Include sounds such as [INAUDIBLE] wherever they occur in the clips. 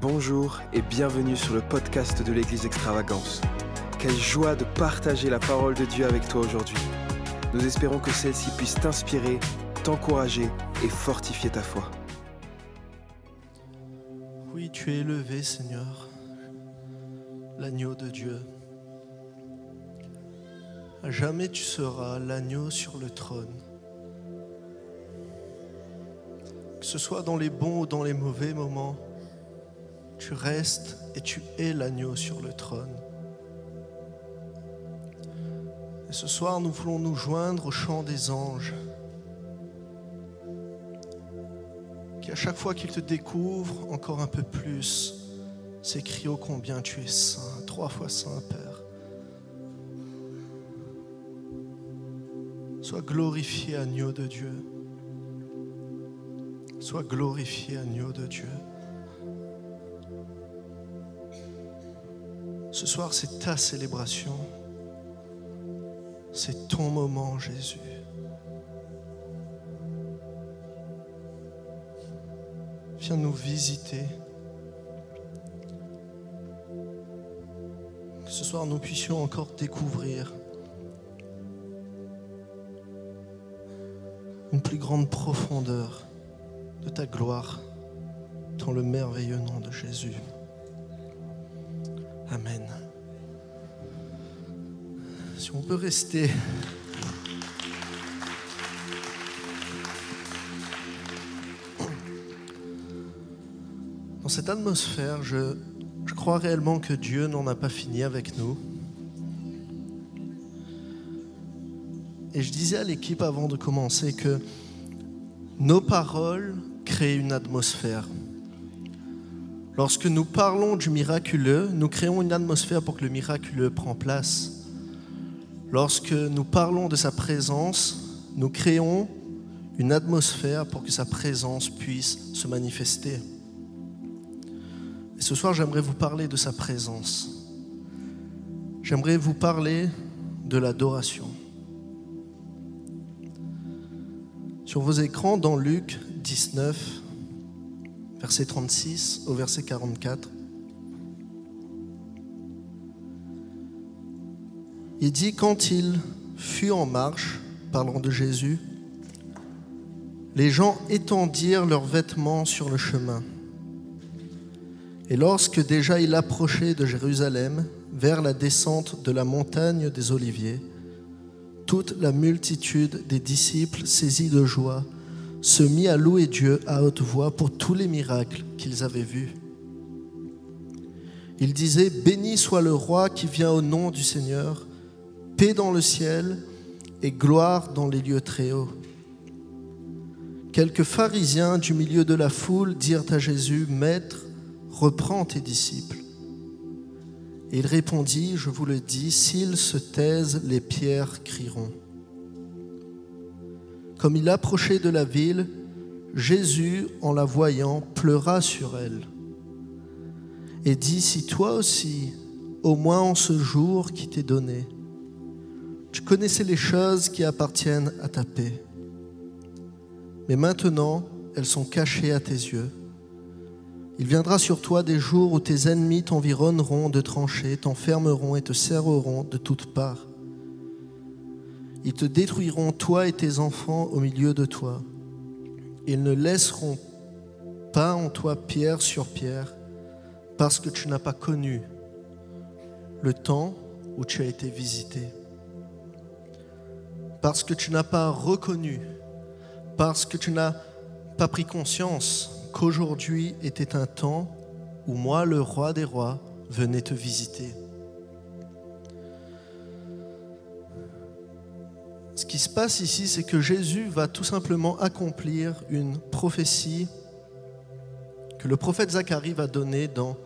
Bonjour et bienvenue sur le podcast de l'Église Extravagance. Quelle joie de partager la parole de Dieu avec toi aujourd'hui. Nous espérons que celle-ci puisse t'inspirer, t'encourager et fortifier ta foi. Oui, tu es élevé, Seigneur, l'agneau de Dieu. À jamais tu seras l'agneau sur le trône. Que ce soit dans les bons ou dans les mauvais moments, tu restes et tu es l'agneau sur le trône. Et ce soir, nous voulons nous joindre au chant des anges, qui à chaque fois qu'ils te découvrent encore un peu plus, s'écrient ô combien tu es saint, trois fois saint, Père. Sois glorifié, agneau de Dieu. Sois glorifié, agneau de Dieu. Soir, c'est ta célébration. C'est ton moment, Jésus. Viens nous visiter. Que ce soir, nous puissions encore découvrir une plus grande profondeur de ta gloire dans le merveilleux nom de Jésus. Amen. Si on peut rester. Dans cette atmosphère, je, je crois réellement que Dieu n'en a pas fini avec nous. Et je disais à l'équipe avant de commencer que nos paroles créent une atmosphère. Lorsque nous parlons du miraculeux, nous créons une atmosphère pour que le miraculeux prenne place. Lorsque nous parlons de sa présence, nous créons une atmosphère pour que sa présence puisse se manifester. Et ce soir, j'aimerais vous parler de sa présence. J'aimerais vous parler de l'adoration. Sur vos écrans, dans Luc 19, verset 36 au verset 44. Il dit, quand il fut en marche, parlant de Jésus, les gens étendirent leurs vêtements sur le chemin. Et lorsque déjà il approchait de Jérusalem, vers la descente de la montagne des Oliviers, toute la multitude des disciples, saisis de joie, se mit à louer Dieu à haute voix pour tous les miracles qu'ils avaient vus. Il disait, Béni soit le roi qui vient au nom du Seigneur, paix dans le ciel et gloire dans les lieux très hauts. Quelques pharisiens du milieu de la foule dirent à Jésus, Maître, reprends tes disciples. Il répondit, Je vous le dis, s'ils se taisent, les pierres crieront. Comme il approchait de la ville, Jésus, en la voyant, pleura sur elle et dit, si toi aussi, au moins en ce jour qui t'est donné, tu connaissais les choses qui appartiennent à ta paix, mais maintenant elles sont cachées à tes yeux. Il viendra sur toi des jours où tes ennemis t'environneront de tranchées, t'enfermeront et te serreront de toutes parts. Ils te détruiront, toi et tes enfants, au milieu de toi. Ils ne laisseront pas en toi pierre sur pierre, parce que tu n'as pas connu le temps où tu as été visité. Parce que tu n'as pas reconnu, parce que tu n'as pas pris conscience qu'aujourd'hui était un temps où moi, le roi des rois, venais te visiter. Qui se passe ici, c'est que Jésus va tout simplement accomplir une prophétie que le prophète Zacharie va donner dans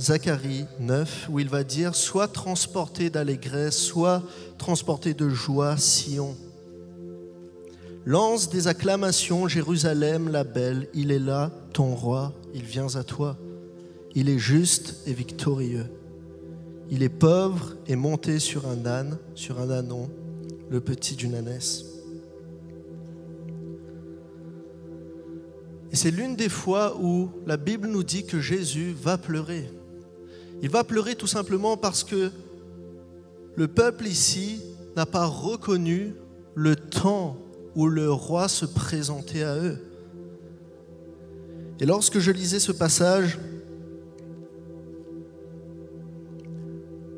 Zacharie 9, où il va dire Sois transporté d'allégresse, sois transporté de joie, Sion. Lance des acclamations, Jérusalem la belle, il est là, ton roi, il vient à toi. Il est juste et victorieux. Il est pauvre et monté sur un âne, sur un ânon le petit d'une ânesse. Et c'est l'une des fois où la Bible nous dit que Jésus va pleurer. Il va pleurer tout simplement parce que le peuple ici n'a pas reconnu le temps où le roi se présentait à eux. Et lorsque je lisais ce passage,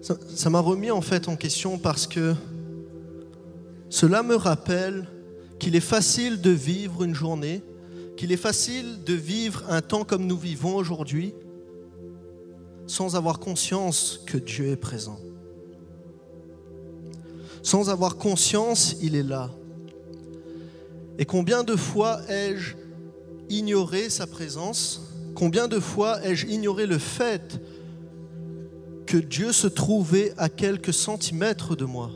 ça m'a remis en fait en question parce que cela me rappelle qu'il est facile de vivre une journée, qu'il est facile de vivre un temps comme nous vivons aujourd'hui sans avoir conscience que Dieu est présent. Sans avoir conscience, il est là. Et combien de fois ai-je ignoré sa présence? Combien de fois ai-je ignoré le fait que Dieu se trouvait à quelques centimètres de moi?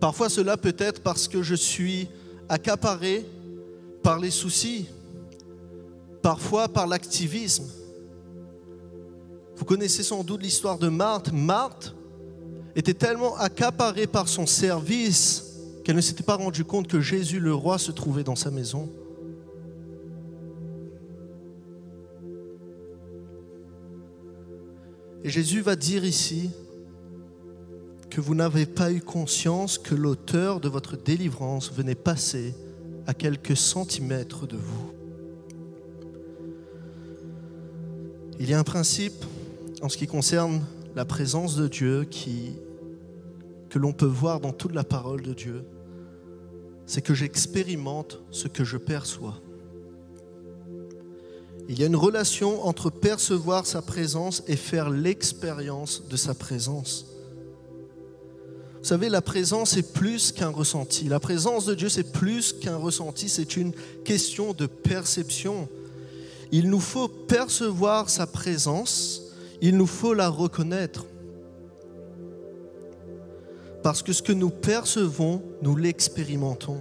Parfois cela peut être parce que je suis accaparé par les soucis, parfois par l'activisme. Vous connaissez sans doute l'histoire de Marthe. Marthe était tellement accaparée par son service qu'elle ne s'était pas rendue compte que Jésus le roi se trouvait dans sa maison. Et Jésus va dire ici que vous n'avez pas eu conscience que l'auteur de votre délivrance venait passer à quelques centimètres de vous. Il y a un principe en ce qui concerne la présence de Dieu qui, que l'on peut voir dans toute la parole de Dieu c'est que j'expérimente ce que je perçois. Il y a une relation entre percevoir sa présence et faire l'expérience de sa présence. Vous savez, la présence est plus qu'un ressenti. La présence de Dieu, c'est plus qu'un ressenti, c'est une question de perception. Il nous faut percevoir sa présence, il nous faut la reconnaître. Parce que ce que nous percevons, nous l'expérimentons.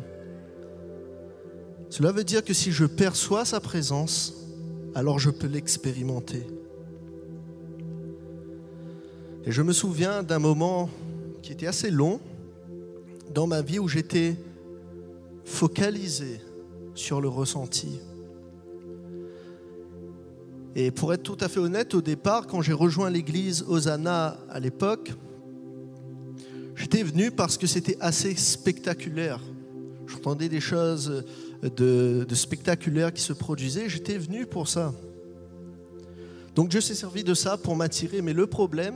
Cela veut dire que si je perçois sa présence, alors je peux l'expérimenter. Et je me souviens d'un moment qui était assez long dans ma vie où j'étais focalisé sur le ressenti. Et pour être tout à fait honnête, au départ, quand j'ai rejoint l'église Hosanna à l'époque, J'étais venu parce que c'était assez spectaculaire. J'entendais des choses de, spectaculaires qui se produisaient. J'étais venu pour ça. Donc Dieu s'est servi de ça pour m'attirer. Mais le problème,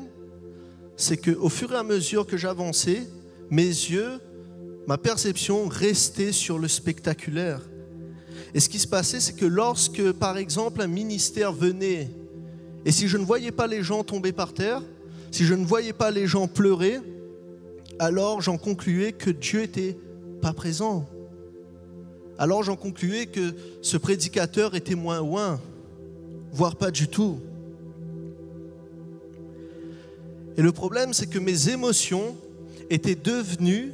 c'est qu'au fur et à mesure que j'avançais, mes yeux, ma perception restait sur le spectaculaire. Et ce qui se passait, c'est que lorsque, par exemple, un ministère venait, et si je ne voyais pas les gens tomber par terre, si je ne voyais pas les gens pleurer, alors j'en concluais que Dieu n'était pas présent. Alors j'en concluais que ce prédicateur était moins loin, voire pas du tout. Et le problème, c'est que mes émotions étaient devenues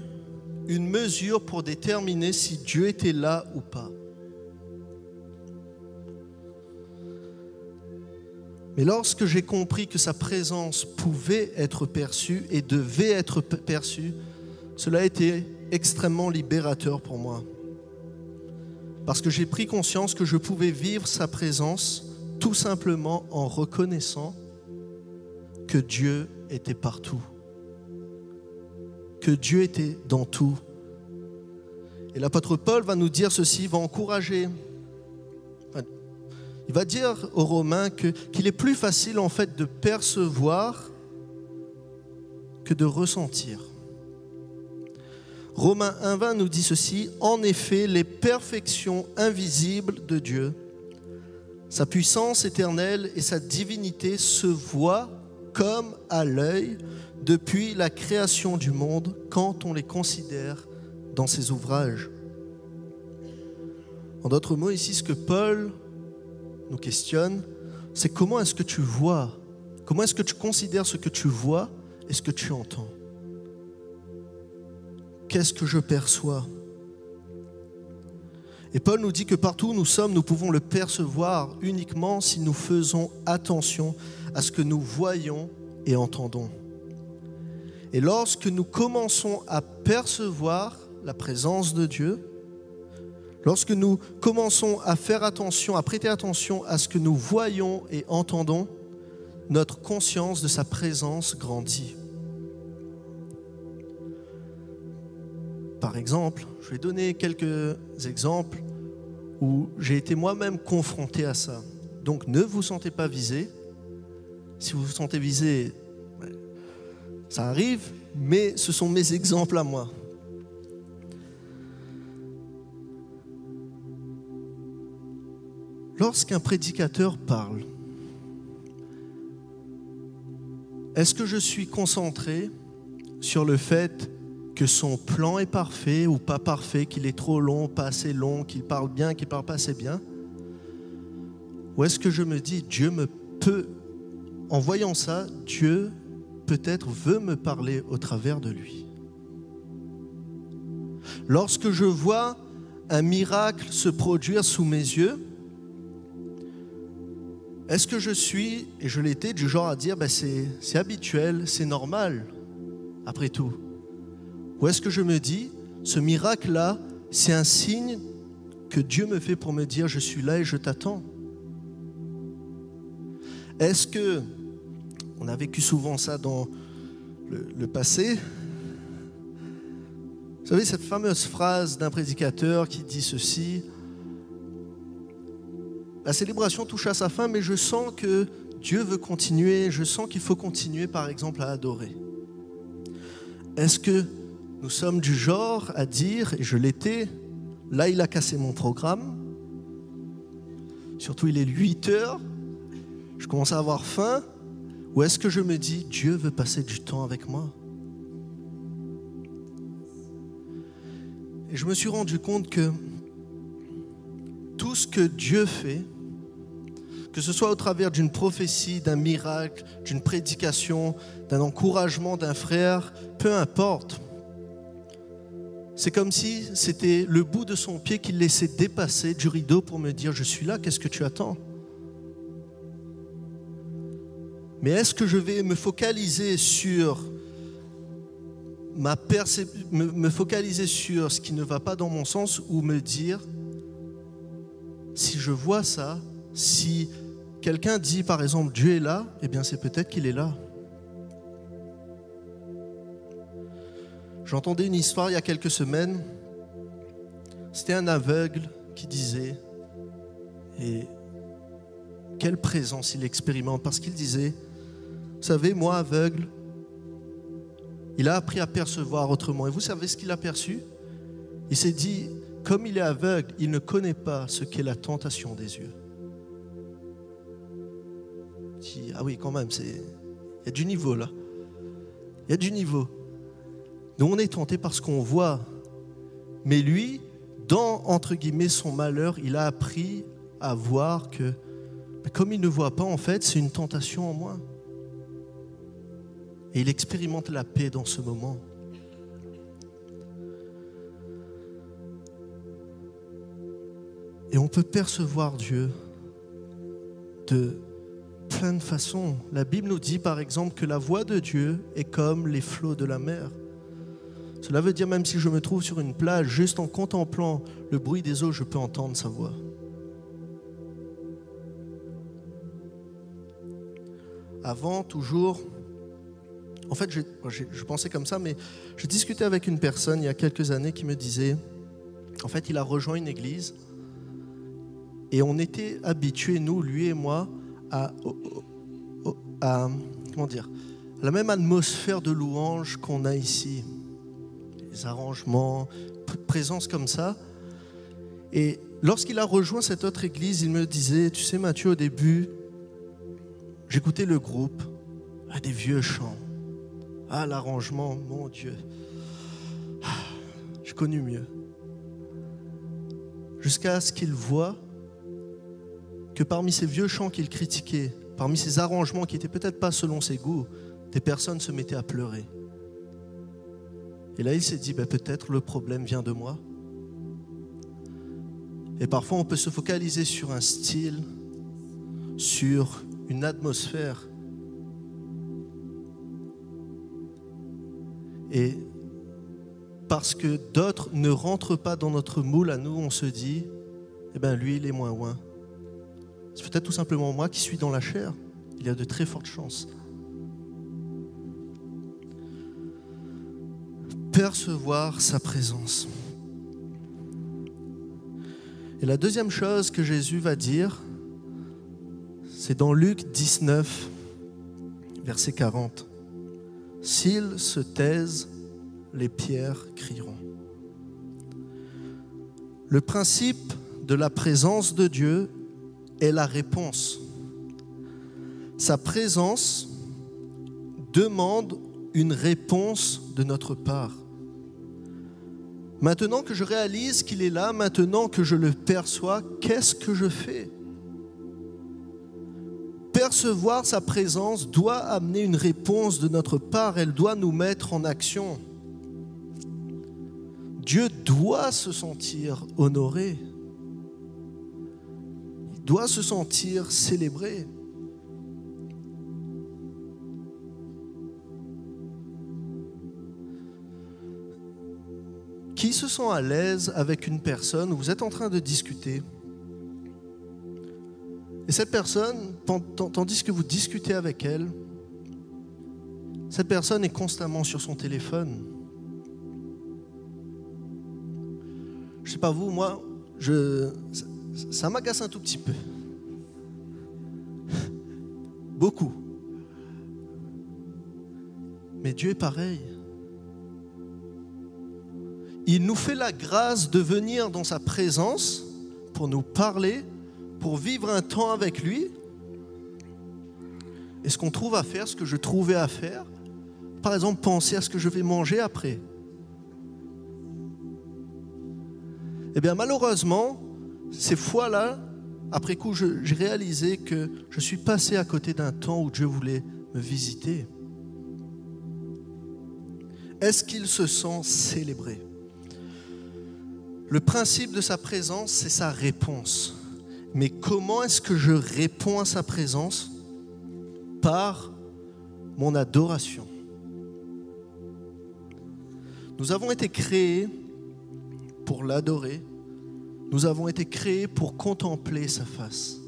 une mesure pour déterminer si Dieu était là ou pas. Mais lorsque j'ai compris que sa présence pouvait être perçue et devait être perçue, cela a été extrêmement libérateur pour moi. Parce que j'ai pris conscience que je pouvais vivre sa présence tout simplement en reconnaissant que Dieu était partout, que Dieu était dans tout. Et l'apôtre Paul va nous dire ceci, va encourager il va dire aux Romains qu'il est plus facile en fait de percevoir que de ressentir. Romains 1.20 nous dit ceci, en effet, les perfections invisibles de Dieu, sa puissance éternelle et sa divinité se voient comme à l'œil depuis la création du monde quand on les considère dans ses ouvrages. En d'autres mots, ici, ce que Paul nous questionne, c'est comment est-ce que tu vois, comment est-ce que tu considères ce que tu vois et ce que tu entends? Qu'est-ce que je perçois? Et Paul nous dit que partout où nous sommes, nous pouvons le percevoir uniquement si nous faisons attention à ce que nous voyons et entendons. Et lorsque nous commençons à percevoir la présence de Dieu, lorsque nous commençons à faire attention, à prêter attention à ce que nous voyons et entendons, notre conscience de sa présence grandit. Par exemple, je vais donner quelques exemples où j'ai été moi-même confronté à ça. Donc ne vous sentez pas visé. Si vous vous sentez visé, ça arrive, mais ce sont mes exemples à moi. Lorsqu'un prédicateur parle, est-ce que je suis concentré sur le fait que son plan est parfait ou pas parfait, qu'il est trop long, pas assez long, qu'il parle bien, qu'il parle pas assez bien? Ou est-ce que je me dis, Dieu me peut, en voyant ça, Dieu peut-être veut me parler au travers de lui. Lorsque je vois un miracle se produire sous mes yeux, est-ce que je suis, et je l'étais, du genre à dire, ben c'est habituel, c'est normal, après tout. Ou est-ce que je me dis, ce miracle-là, c'est un signe que Dieu me fait pour me dire, je suis là et je t'attends? Est-ce que, on a vécu souvent ça dans le, passé, vous savez, cette fameuse phrase d'un prédicateur qui dit ceci, la célébration touche à sa fin, mais je sens que Dieu veut continuer, je sens qu'il faut continuer par exemple à adorer. Est-ce que nous sommes du genre à dire, et je l'étais, là il a cassé mon programme, surtout il est 8 heures, je commence à avoir faim, ou est-ce que je me dis, Dieu veut passer du temps avec moi? Et je me suis rendu compte que tout ce que Dieu fait, que ce soit au travers d'une prophétie, d'un miracle, d'une prédication, d'un encouragement d'un frère, peu importe, c'est comme si c'était le bout de son pied qu'il laissait dépasser du rideau pour me dire, je suis là, qu'est-ce que tu attends? Mais est-ce que je vais me focaliser sur ma me focaliser sur ce qui ne va pas dans mon sens ou me dire, si je vois ça, si quelqu'un dit par exemple Dieu est là, eh bien c'est peut-être qu'il est là. J'entendais une histoire il y a quelques semaines. C'était un aveugle qui disait, et quelle présence il expérimente, parce qu'il disait, vous savez, moi aveugle, il a appris à percevoir autrement. Et vous savez ce qu'il a perçu? Il s'est dit, comme il est aveugle, il ne connaît pas ce qu'est la tentation des yeux. ah oui, quand même, il y a du niveau là. Il y a du niveau. Nous, on est tenté par ce qu'on voit. Mais lui, dans, entre guillemets, son malheur, il a appris à voir que, comme il ne voit pas, en fait, c'est une tentation en moins. Et il expérimente la paix dans ce moment. Et on peut percevoir Dieu de plein de façons. La Bible nous dit par exemple que la voix de Dieu est comme les flots de la mer. Cela veut dire même si je me trouve sur une plage, juste en contemplant le bruit des eaux, je peux entendre sa voix. Avant, toujours, en fait, je, pensais comme ça, mais je discutais avec une personne il y a quelques années qui me disait, en fait, il a rejoint une église et on était habitués, nous, lui et moi, à, comment dire, la même atmosphère de louange qu'on a ici arrangements, de présence comme ça. Et lorsqu'il a rejoint cette autre église, il me disait, tu sais Mathieu, au début, j'écoutais le groupe, à des vieux chants. Ah, l'arrangement, mon Dieu. Ah, je connu mieux. Jusqu'à ce qu'il voit que parmi ces vieux chants qu'il critiquait, parmi ces arrangements qui n'étaient peut-être pas selon ses goûts, des personnes se mettaient à pleurer. Et là, il s'est dit, ben, peut-être le problème vient de moi. Et parfois, on peut se focaliser sur un style, sur une atmosphère. Et parce que d'autres ne rentrent pas dans notre moule à nous, on se dit, eh bien lui, il est moins loin. C'est peut-être tout simplement moi qui suis dans la chair. Il y a de très fortes chances. Percevoir sa présence. Et la deuxième chose que Jésus va dire, c'est dans Luc 19, verset 40. S'ils se taisent, les pierres crieront. Le principe de la présence de Dieu est la réponse. Sa présence demande une réponse de notre part. Maintenant que je réalise qu'il est là, maintenant que je le perçois, qu'est-ce que je fais? Percevoir sa présence doit amener une réponse de notre part, elle doit nous mettre en action. Dieu doit se sentir honoré, il doit se sentir célébré. Qui se sent à l'aise avec une personne? Où vous êtes en train de discuter et cette personne, tandis que vous discutez avec elle, cette personne est constamment sur son téléphone. Je ne sais pas vous, moi, ça m'agace un tout petit peu. [LAUGHS] Beaucoup. Mais Dieu est pareil. Il nous fait la grâce de venir dans sa présence pour nous parler, pour vivre un temps avec lui. Et ce qu'on trouve à faire, ce que je trouvais à faire, par exemple, penser à ce que je vais manger après. Eh bien, malheureusement, ces fois-là, après coup, j'ai réalisé que je suis passé à côté d'un temps où Dieu voulait me visiter. Est-ce qu'il se sent célébré? Le principe de sa présence, c'est sa réponse. Mais comment est-ce que je réponds à sa présence Par mon adoration? Nous avons été créés pour l'adorer. Nous avons été créés pour contempler sa face.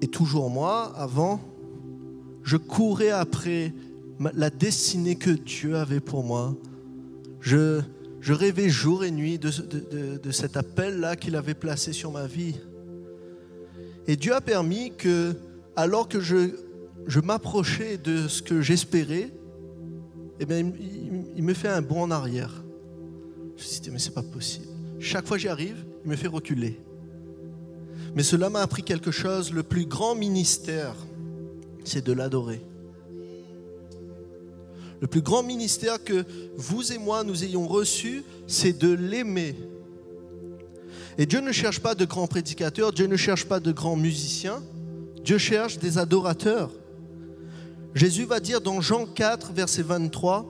Et toujours moi, avant, je courais après la destinée que Dieu avait pour moi. Je, je rêvais jour et nuit de, cet appel-là qu'il avait placé sur ma vie. Et Dieu a permis que, alors que je, m'approchais de ce que j'espérais, eh il, me fait un bond en arrière. Je me suis dit, mais c'est pas possible. Chaque fois que j'y arrive, il me fait reculer. Mais cela m'a appris quelque chose. Le plus grand ministère, c'est de l'adorer. Le plus grand ministère que vous et moi nous ayons reçu, c'est de l'aimer. Et Dieu ne cherche pas de grands prédicateurs, Dieu ne cherche pas de grands musiciens, Dieu cherche des adorateurs. Jésus va dire dans Jean 4, verset 23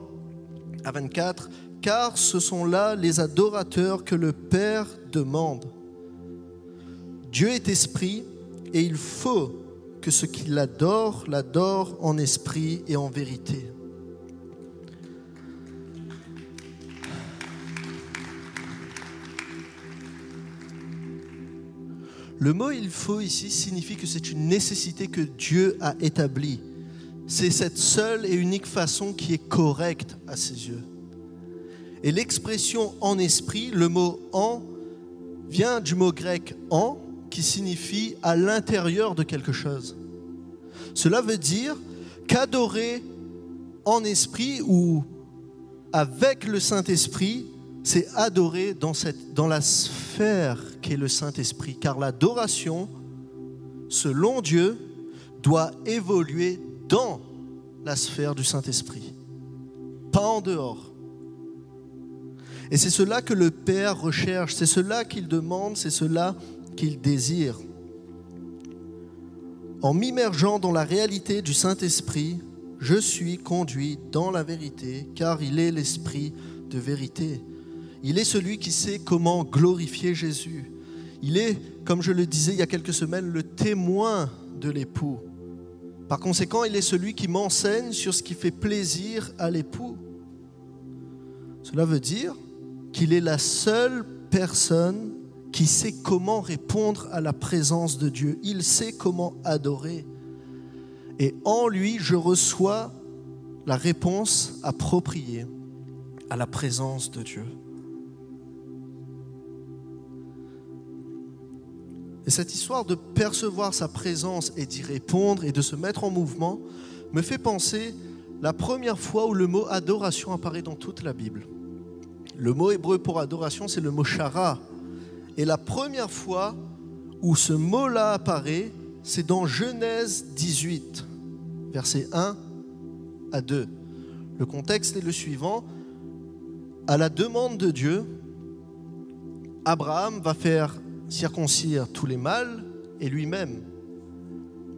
à 24, car ce sont là les adorateurs que le Père demande. Dieu est esprit et il faut que ceux qui l'adorent l'adorent en esprit et en vérité. Le mot il faut ici signifie que c'est une nécessité que Dieu a établie. C'est cette seule et unique façon qui est correcte à ses yeux. Et l'expression en esprit, le mot en, vient du mot grec en, qui signifie à l'intérieur de quelque chose. Cela veut dire qu'adorer en esprit ou avec le Saint-Esprit, c'est adorer dans, la sphère qu'est le Saint-Esprit. Car l'adoration, selon Dieu, doit évoluer dans la sphère du Saint-Esprit, pas en dehors. Et c'est cela que le Père recherche, c'est cela qu'il demande, c'est cela qu'il désire. En m'immergeant dans la réalité du Saint-Esprit, je suis conduit dans la vérité, car il est l'Esprit de vérité. Il est celui qui sait comment glorifier Jésus. Il est, comme je le disais il y a quelques semaines, le témoin de l'époux. Par conséquent, il est celui qui m'enseigne sur ce qui fait plaisir à l'époux. Cela veut dire qu'il est la seule personne qui sait comment répondre à la présence de Dieu. Il sait comment adorer. Et en lui, je reçois la réponse appropriée à la présence de Dieu. Et cette histoire de percevoir sa présence et d'y répondre et de se mettre en mouvement me fait penser la première fois où le mot adoration apparaît dans toute la Bible. Le mot hébreu pour adoration, c'est le mot chara. Et la première fois où ce mot-là apparaît, c'est dans Genèse 18, versets 1 à 2. Le contexte est le suivant. À la demande de Dieu, Abraham va faire circoncire tous les mâles et lui-même.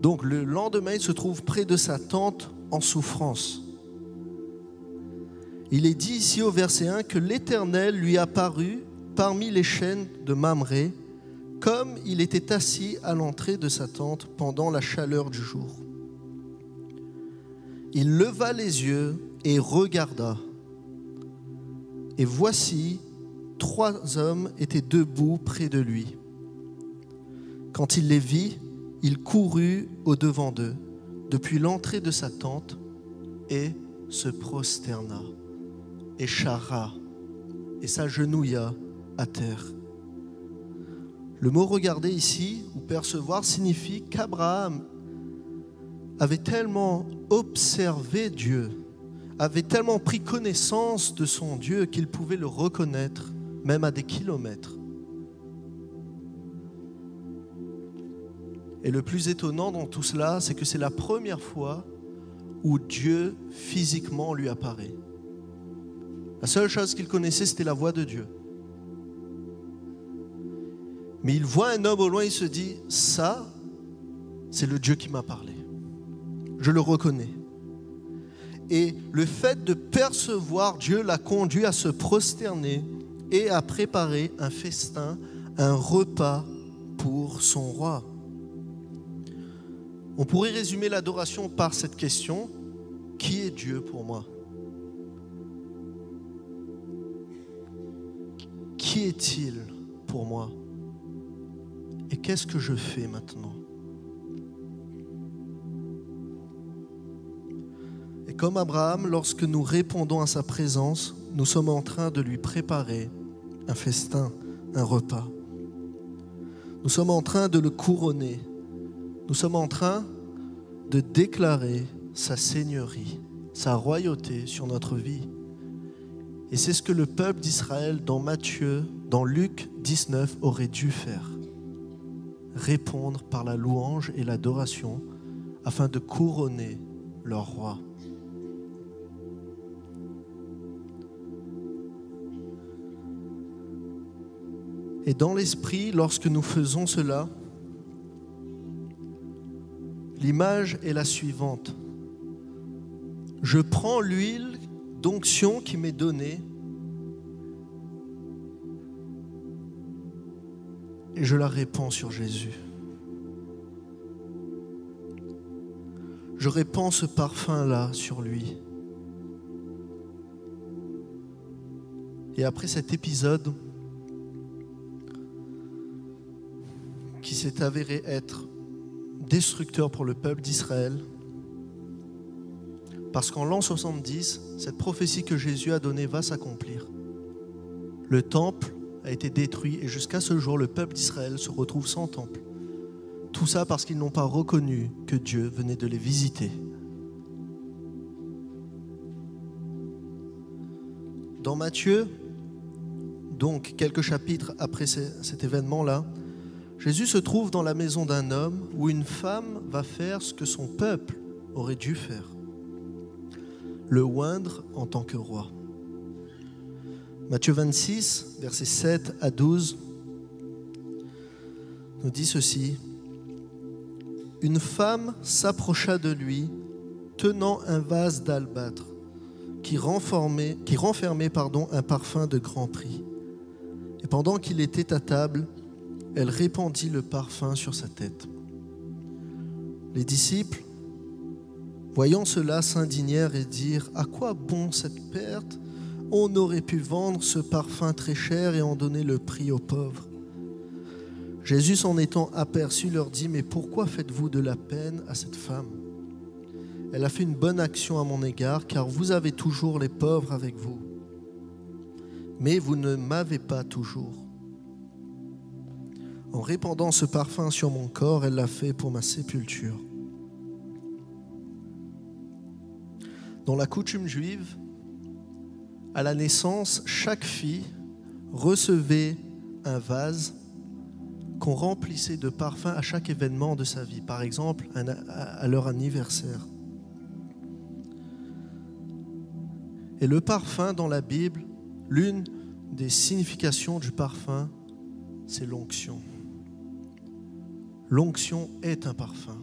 Donc le lendemain, il se trouve près de sa tente en souffrance. Il est dit ici au verset 1 que l'Éternel lui apparut parmi les chaînes de Mamré, comme il était assis à l'entrée de sa tente pendant la chaleur du jour. Il leva les yeux et regarda. Et voici, trois hommes étaient debout près de lui. Quand il les vit, il courut au-devant d'eux, depuis l'entrée de sa tente, et se prosterna, et chara, et s'agenouilla à terre. Le mot regarder ici, ou percevoir, signifie qu'Abraham avait tellement observé Dieu, avait tellement pris connaissance de son Dieu qu'il pouvait le reconnaître, même à des kilomètres. Et le plus étonnant dans tout cela, c'est que c'est la première fois où Dieu physiquement lui apparaît. La seule chose qu'il connaissait, c'était la voix de Dieu. Mais il voit un homme au loin, il se dit, ça, c'est le Dieu qui m'a parlé. Je le reconnais. Et le fait de percevoir Dieu l'a conduit à se prosterner et à préparer un festin, un repas pour son roi. On pourrait résumer l'adoration par cette question, qui est Dieu pour moi? Qui est-il pour moi? Et qu'est-ce que je fais maintenant? Et comme Abraham, lorsque nous répondons à sa présence, nous sommes en train de lui préparer un festin, un repas. Nous sommes en train de le couronner nous sommes en train de déclarer sa seigneurie, sa royauté sur notre vie. Et c'est ce que le peuple d'Israël dans Matthieu, dans Luc 19 aurait dû faire. Répondre par la louange et l'adoration afin de couronner leur roi. Et dans l'esprit, lorsque nous faisons cela, L'image est la suivante. Je prends l'huile d'onction qui m'est donnée et je la répands sur Jésus. Je répands ce parfum-là sur lui. Et après cet épisode s'est avéré être destructeur pour le peuple d'Israël. Parce qu'en l'an 70, cette prophétie que Jésus a donnée va s'accomplir. Le temple a été détruit et jusqu'à ce jour, le peuple d'Israël se retrouve sans temple. Tout ça parce qu'ils n'ont pas reconnu que Dieu venait de les visiter. Dans Matthieu, donc quelques chapitres après cet événement-là, Jésus se trouve dans la maison d'un homme où une femme va faire ce que son peuple aurait dû faire, le oindre en tant que roi. Matthieu 26, versets 7 à 12, nous dit ceci. Une femme s'approcha de lui, tenant un vase d'albâtre qui renfermait, qui renfermait pardon, un parfum de grand prix. Et pendant qu'il était à table, elle répandit le parfum sur sa tête. Les disciples Voyant cela, s'indignèrent et dirent À quoi bon cette perte? On aurait pu vendre ce parfum très cher et en donner le prix aux pauvres. Jésus, s'en étant aperçu, leur dit Mais pourquoi faites-vous de la peine à cette femme? Elle a fait une bonne action à mon égard, car vous avez toujours les pauvres avec vous. Mais vous ne m'avez pas toujours. En répandant ce parfum sur mon corps, elle l'a fait pour ma sépulture. Dans la coutume juive, à la naissance, chaque fille recevait un vase qu'on remplissait de parfum à chaque événement de sa vie, par exemple à leur anniversaire. Et le parfum dans la Bible, l'une des significations du parfum, c'est l'onction. L'onction est un parfum.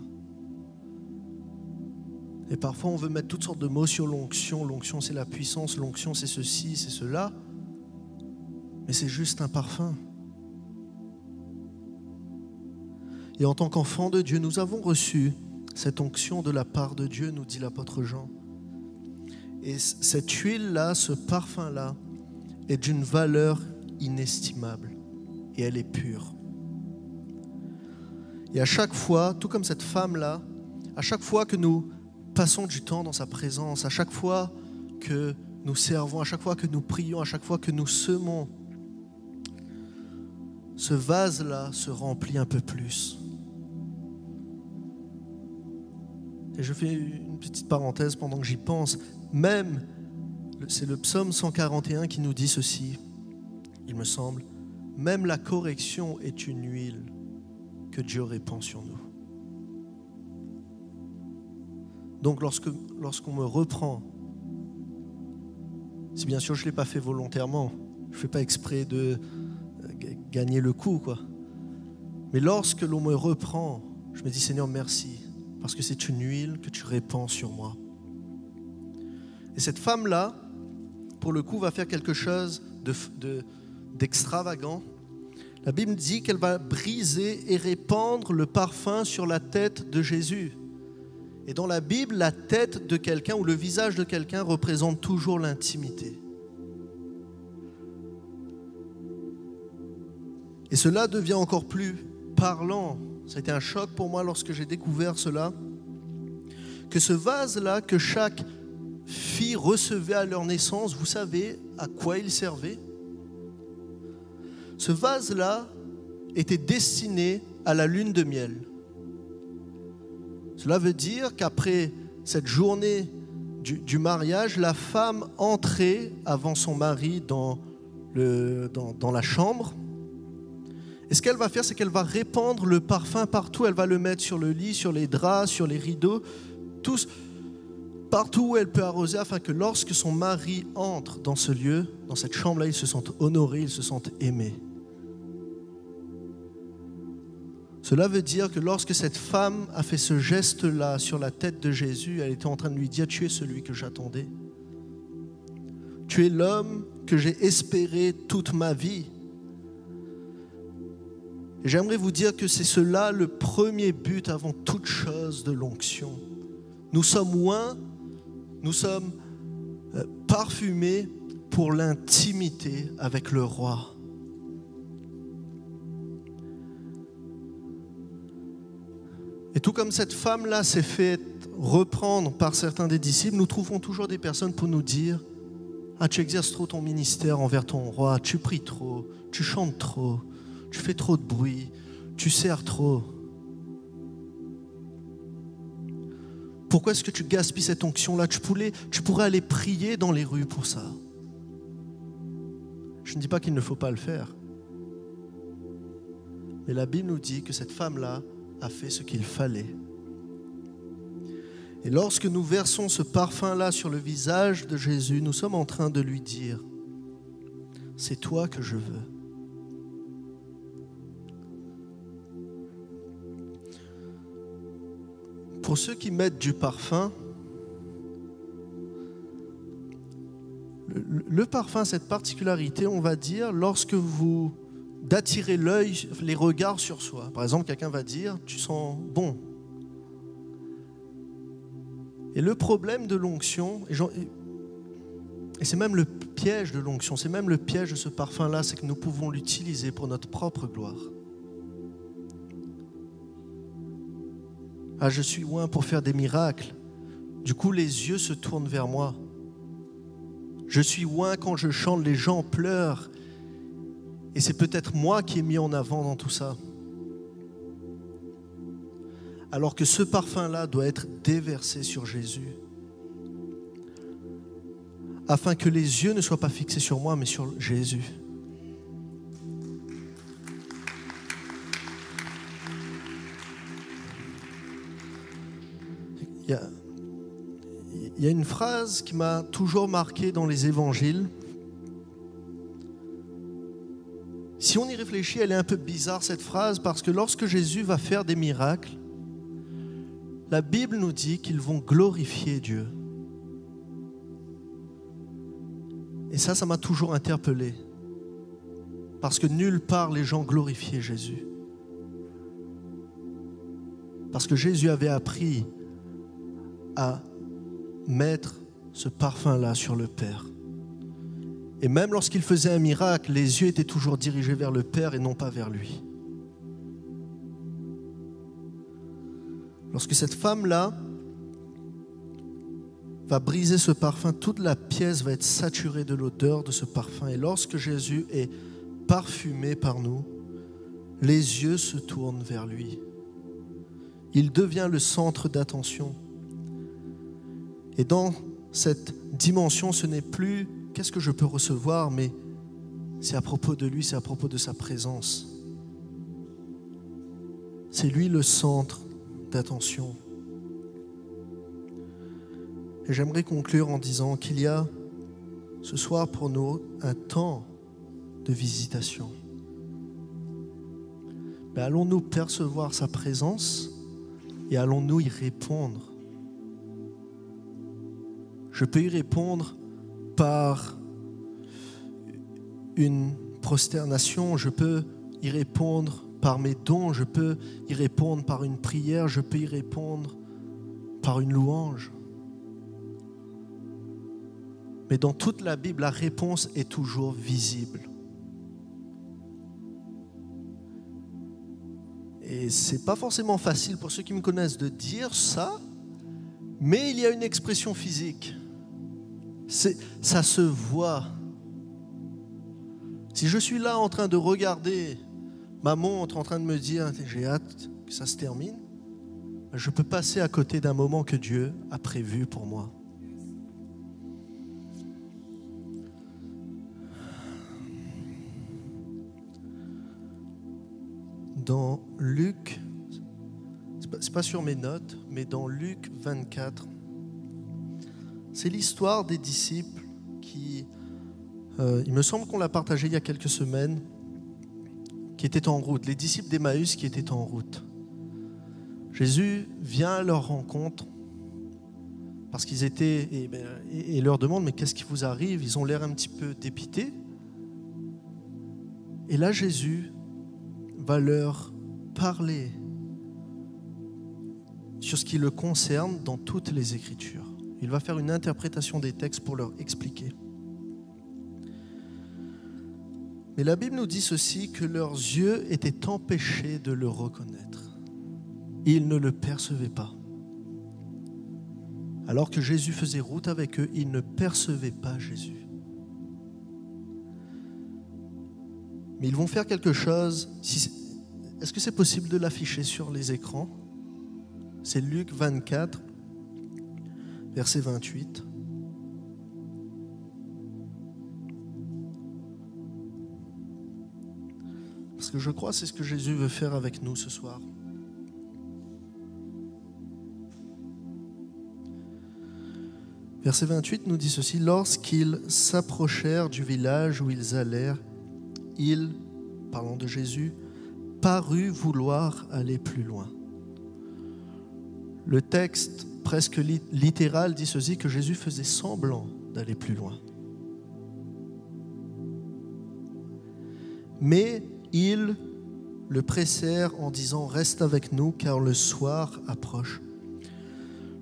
Et parfois, on veut mettre toutes sortes de mots sur l'onction. L'onction, c'est la puissance. L'onction, c'est ceci, c'est cela. Mais c'est juste un parfum. Et en tant qu'enfant de Dieu, nous avons reçu cette onction de la part de Dieu, nous dit l'apôtre Jean. Et cette huile-là, ce parfum-là, est d'une valeur inestimable. Et elle est pure. Et à chaque fois, tout comme cette femme-là, à chaque fois que nous passons du temps dans sa présence, à chaque fois que nous servons, à chaque fois que nous prions, à chaque fois que nous semons, ce vase-là se remplit un peu plus. Et je fais une petite parenthèse pendant que j'y pense. Même, c'est le psaume 141 qui nous dit ceci, il me semble, même la correction est une huile que Dieu répand sur nous. Donc lorsqu'on me reprend, si bien sûr je ne l'ai pas fait volontairement, je ne fais pas exprès de euh, gagner le coup, quoi. Mais lorsque l'on me reprend, je me dis Seigneur merci, parce que c'est une huile que tu répands sur moi. Et cette femme-là, pour le coup, va faire quelque chose d'extravagant. La Bible dit qu'elle va briser et répandre le parfum sur la tête de Jésus. Et dans la Bible, la tête de quelqu'un ou le visage de quelqu'un représente toujours l'intimité. Et cela devient encore plus parlant. Ça a été un choc pour moi lorsque j'ai découvert cela. Que ce vase-là, que chaque fille recevait à leur naissance, vous savez à quoi il servait? Ce vase-là était destiné à la lune de miel. Cela veut dire qu'après cette journée du, mariage, la femme entrait avant son mari dans, dans, la chambre. Et ce qu'elle va faire, c'est qu'elle va répandre le parfum partout. Elle va le mettre sur le lit, sur les draps, sur les rideaux, tous, partout où elle peut arroser, afin que lorsque son mari entre dans ce lieu, dans cette chambre-là, il se sente honoré, il se sente aimé. Cela veut dire que lorsque cette femme a fait ce geste-là sur la tête de Jésus, elle était en train de lui dire, tu es celui que j'attendais. Tu es l'homme que j'ai espéré toute ma vie. J'aimerais vous dire que c'est cela le premier but avant toute chose de l'onction. Nous sommes loin, nous sommes euh, parfumés pour l'intimité avec le roi. Et tout comme cette femme-là s'est fait reprendre par certains des disciples, nous trouvons toujours des personnes pour nous dire Ah, tu exerces trop ton ministère envers ton roi, tu pries trop, tu chantes trop, tu fais trop de bruit, tu sers trop. Pourquoi est-ce que tu gaspilles cette onction-là? Tu, tu pourrais aller prier dans les rues pour ça. Je ne dis pas qu'il ne faut pas le faire. Mais la Bible nous dit que cette femme-là, a fait ce qu'il fallait. Et lorsque nous versons ce parfum-là sur le visage de Jésus, nous sommes en train de lui dire, c'est toi que je veux. Pour ceux qui mettent du parfum, le, parfum, cette particularité, on va dire, lorsque vous d'attirer l'œil, les regards sur soi. Par exemple, quelqu'un va dire, tu sens bon. Et le problème de l'onction, et, c'est même le piège de l'onction, c'est même le piège de ce parfum-là, c'est que nous pouvons l'utiliser pour notre propre gloire. Ah, je suis loin pour faire des miracles. Du coup, les yeux se tournent vers moi. Je suis loin quand je chante, les gens pleurent. Et c'est peut-être moi qui ai mis en avant dans tout ça. Alors que ce parfum-là doit être déversé sur Jésus. Afin que les yeux ne soient pas fixés sur moi, mais sur Jésus. Il y a, une phrase qui m'a toujours marqué dans les évangiles. Si on y réfléchit, elle est un peu bizarre cette phrase parce que lorsque Jésus va faire des miracles, la Bible nous dit qu'ils vont glorifier Dieu. Et ça, ça m'a toujours interpellé. Parce que nulle part les gens glorifiaient Jésus. Parce que Jésus avait appris à mettre ce parfum-là sur le Père. Et même lorsqu'il faisait un miracle, les yeux étaient toujours dirigés vers le Père et non pas vers lui. Lorsque cette femme-là va briser ce parfum, toute la pièce va être saturée de l'odeur de ce parfum. Et lorsque Jésus est parfumé par nous, les yeux se tournent vers lui. Il devient le centre d'attention. Et dans cette dimension, ce n'est plus qu'est-ce que je peux recevoir, mais c'est à propos de lui, c'est à propos de sa présence. C'est lui le centre d'attention. Et j'aimerais conclure en disant qu'il y a ce soir pour nous un temps de visitation. Mais allons-nous percevoir sa présence et allons-nous y répondre? Je peux y répondre par une prosternation, je peux y répondre par mes dons, je peux y répondre par une prière, je peux y répondre par une louange. Mais dans toute la Bible, la réponse est toujours visible. Et c'est pas forcément facile pour ceux qui me connaissent de dire ça, mais il y a une expression physique ça se voit. Si je suis là en train de regarder ma montre, en train de me dire j'ai hâte que ça se termine, je peux passer à côté d'un moment que Dieu a prévu pour moi. Dans Luc, ce n'est pas sur mes notes, mais dans Luc 24, c'est l'histoire des disciples qui, euh, il me semble qu'on l'a partagé il y a quelques semaines, qui étaient en route, les disciples d'Emmaüs qui étaient en route. Jésus vient à leur rencontre parce qu'ils étaient et, ben, et, leur demande mais qu'est-ce qui vous arrive? Ils ont l'air un petit peu dépités. Et là Jésus va leur parler sur ce qui le concerne dans toutes les Écritures. Il va faire une interprétation des textes pour leur expliquer. Mais la Bible nous dit ceci, que leurs yeux étaient empêchés de le reconnaître. Ils ne le percevaient pas. Alors que Jésus faisait route avec eux, ils ne percevaient pas Jésus. Mais ils vont faire quelque chose. Est-ce que c'est possible de l'afficher sur les écrans? C'est Luc 24, verset 28. Parce que je crois que c'est ce que Jésus veut faire avec nous ce soir. Verset 28 nous dit ceci, lorsqu'ils s'approchèrent du village où ils allèrent, il, parlant de Jésus, parut vouloir aller plus loin. Le texte presque littéral dit ceci, que Jésus faisait semblant d'aller plus loin. Mais ils le pressèrent en disant, reste avec nous car le soir approche.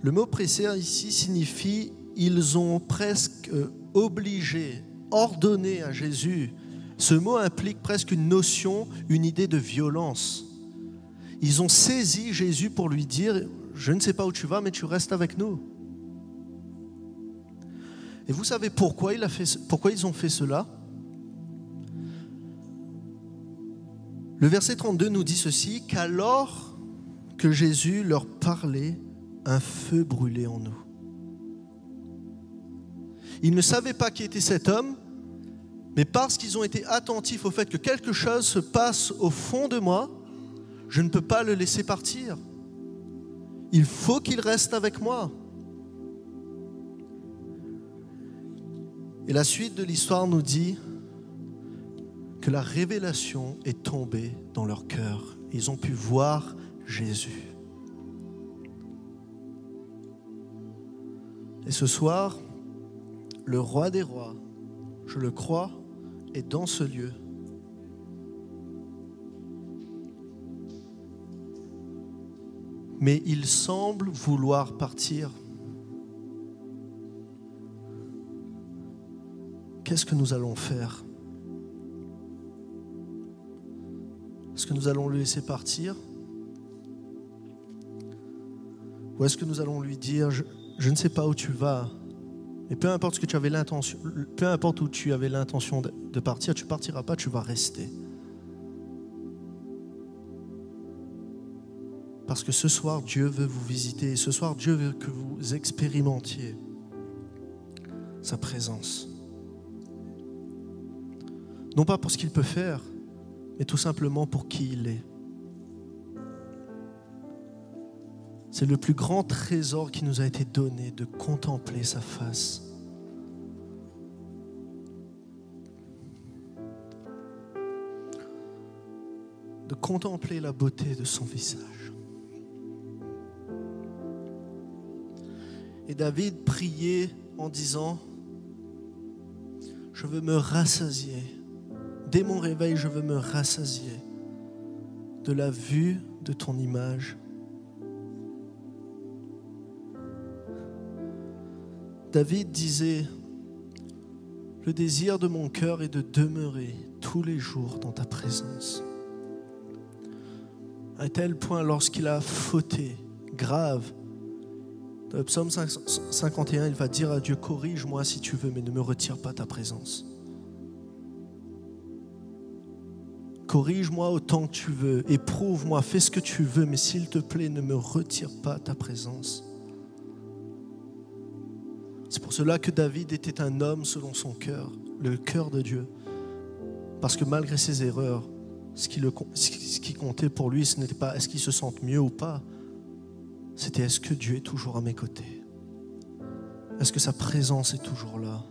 Le mot pressé ici signifie ils ont presque obligé, ordonné à Jésus. Ce mot implique presque une notion, une idée de violence. Ils ont saisi Jésus pour lui dire, je ne sais pas où tu vas, mais tu restes avec nous. Et vous savez pourquoi, ils ont fait cela? Le verset 32 nous dit ceci, qu'alors que Jésus leur parlait, un feu brûlait en nous. Ils ne savaient pas qui était cet homme, mais parce qu'ils ont été attentifs au fait que quelque chose se passe au fond de moi, je ne peux pas le laisser partir. Il faut qu'il reste avec moi. Et la suite de l'histoire nous dit que la révélation est tombée dans leur cœur. Ils ont pu voir Jésus. Et ce soir, le roi des rois, je le crois, est dans ce lieu. Mais il semble vouloir partir. Qu'est-ce que nous allons faire? Est-ce que nous allons le laisser partir? Ou est-ce que nous allons lui dire, je, ne sais pas où tu vas, mais peu importe ce que tu avais l'intention, peu importe où tu avais l'intention de, partir, tu partiras pas, tu vas rester. Parce que ce soir, Dieu veut vous visiter. Et ce soir, Dieu veut que vous expérimentiez sa présence. Non pas pour ce qu'il peut faire, mais tout simplement pour qui il est. C'est le plus grand trésor qui nous a été donné de contempler sa face. De contempler la beauté de son visage. Et David priait en disant, je veux me rassasier. Dès mon réveil, je veux me rassasier de la vue de ton image David disait, le désir de mon cœur est de demeurer tous les jours dans ta présence. À tel point, lorsqu'il a fauté, grave, dans le psaume 51, il va dire à Dieu, corrige-moi si tu veux, mais ne me retire pas ta présence. Corrige-moi autant que tu veux, éprouve-moi, fais ce que tu veux, mais s'il te plaît, ne me retire pas ta présence. C'est pour cela que David était un homme selon son cœur, le cœur de Dieu. Parce que malgré ses erreurs, ce qui, ce qui comptait pour lui, ce n'était pas est-ce qu'il se sente mieux ou pas, c'était est-ce que Dieu est toujours à mes côtés? Est-ce que sa présence est toujours là?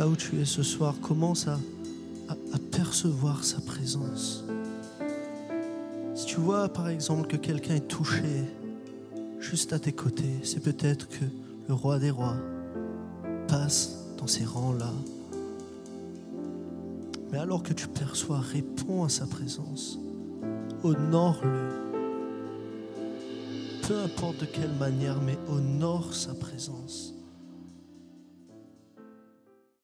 Là où tu es ce soir, commence à, percevoir sa présence. Si tu vois par exemple que quelqu'un est touché juste à tes côtés, c'est peut-être que le roi des rois passe dans ces rangs-là. Mais alors que tu perçois, réponds à sa présence. Honore-le. Peu importe de quelle manière, mais honore sa présence.